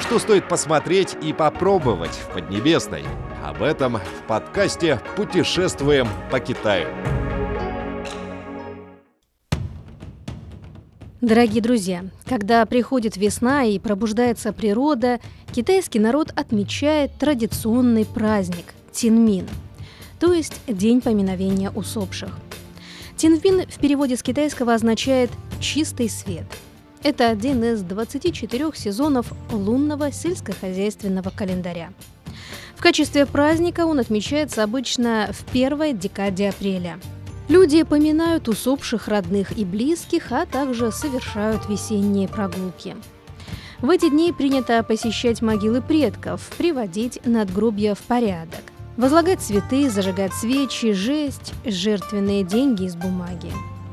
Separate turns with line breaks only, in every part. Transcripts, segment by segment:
Что стоит посмотреть и попробовать в Поднебесной? Об этом в подкасте «Путешествуем по Китаю».
Дорогие друзья, когда приходит весна и пробуждается природа, китайский народ отмечает традиционный праздник – Тинмин, то есть День поминовения усопших. Тинмин в переводе с китайского означает «чистый свет». Это один из 24 сезонов лунного сельскохозяйственного календаря. В качестве праздника он отмечается обычно в первой декаде апреля – Люди поминают усопших родных и близких, а также совершают весенние прогулки. В эти дни принято посещать могилы предков, приводить надгробья в порядок, возлагать цветы, зажигать свечи, жесть, жертвенные деньги из бумаги,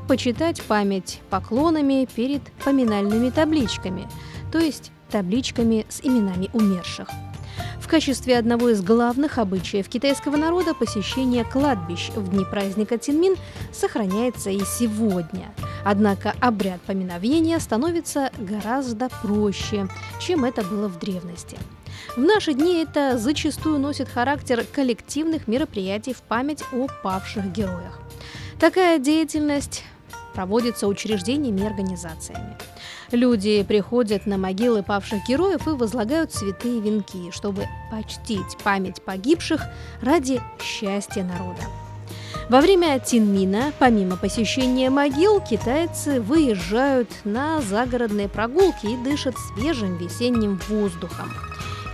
почитать память поклонами перед поминальными табличками, то есть табличками с именами умерших – в качестве одного из главных обычаев китайского народа посещение кладбищ в дни праздника Тинмин сохраняется и сегодня. Однако обряд поминовения становится гораздо проще, чем это было в древности. В наши дни это зачастую носит характер коллективных мероприятий в память о павших героях. Такая деятельность проводится учреждениями и организациями. Люди приходят на могилы павших героев и возлагают цветы и венки, чтобы почтить память погибших ради счастья народа. Во время Тинмина, помимо посещения могил, китайцы выезжают на загородные прогулки и дышат свежим весенним воздухом.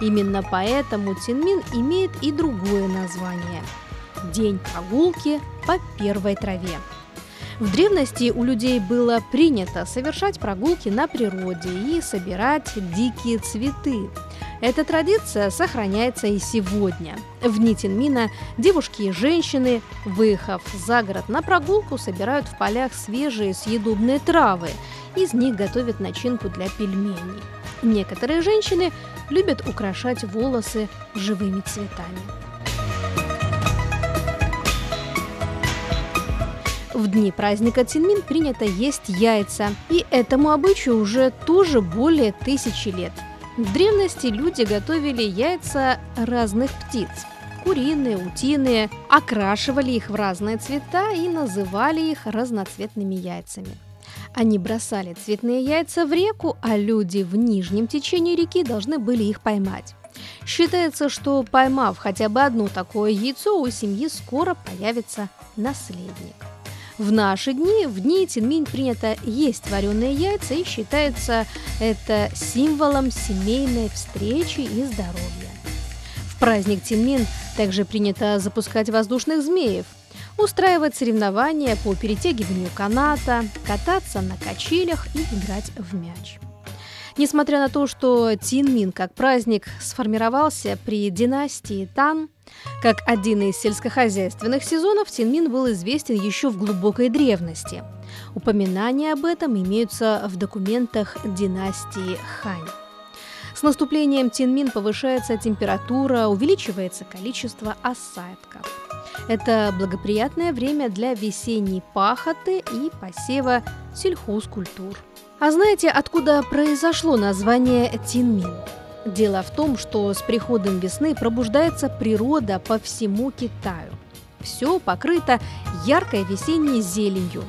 Именно поэтому Тинмин имеет и другое название – День прогулки по первой траве. В древности у людей было принято совершать прогулки на природе и собирать дикие цветы. Эта традиция сохраняется и сегодня. В Нитинмина девушки и женщины, выехав за город на прогулку, собирают в полях свежие съедобные травы. Из них готовят начинку для пельменей. Некоторые женщины любят украшать волосы живыми цветами. В дни праздника Цинмин принято есть яйца, и этому обычаю уже тоже более тысячи лет. В древности люди готовили яйца разных птиц – куриные, утиные, окрашивали их в разные цвета и называли их разноцветными яйцами. Они бросали цветные яйца в реку, а люди в нижнем течении реки должны были их поймать. Считается, что поймав хотя бы одно такое яйцо, у семьи скоро появится наследник. В наши дни, в дни Тинминь принято есть вареные яйца и считается это символом семейной встречи и здоровья. В праздник Тинмин также принято запускать воздушных змеев, устраивать соревнования по перетягиванию каната, кататься на качелях и играть в мяч. Несмотря на то, что Тинмин как праздник сформировался при династии Тан, как один из сельскохозяйственных сезонов, Тинмин был известен еще в глубокой древности. Упоминания об этом имеются в документах династии Хань. С наступлением Тинмин повышается температура, увеличивается количество осадков. Это благоприятное время для весенней пахоты и посева сельхозкультур. А знаете, откуда произошло название Тинмин? Дело в том, что с приходом весны пробуждается природа по всему Китаю. Все покрыто яркой весенней зеленью,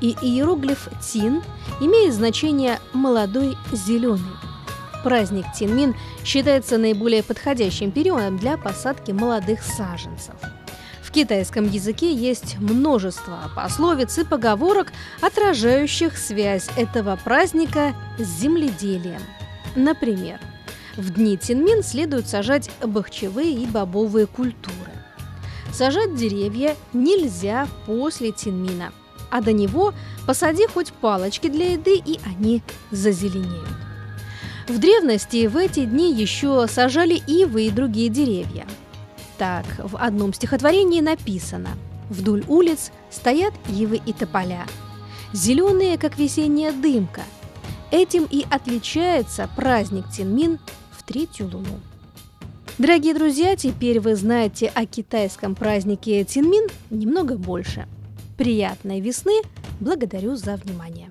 и иероглиф «тин» имеет значение «молодой зеленый». Праздник Тинмин считается наиболее подходящим периодом для посадки молодых саженцев – китайском языке есть множество пословиц и поговорок, отражающих связь этого праздника с земледелием. Например, в дни Тинмин следует сажать бахчевые и бобовые культуры. Сажать деревья нельзя после Тинмина, а до него посади хоть палочки для еды, и они зазеленеют. В древности в эти дни еще сажали ивы и другие деревья – так, в одном стихотворении написано «Вдоль улиц стоят ивы и тополя, зеленые, как весенняя дымка. Этим и отличается праздник Тинмин в третью луну». Дорогие друзья, теперь вы знаете о китайском празднике Тинмин немного больше. Приятной весны! Благодарю за внимание.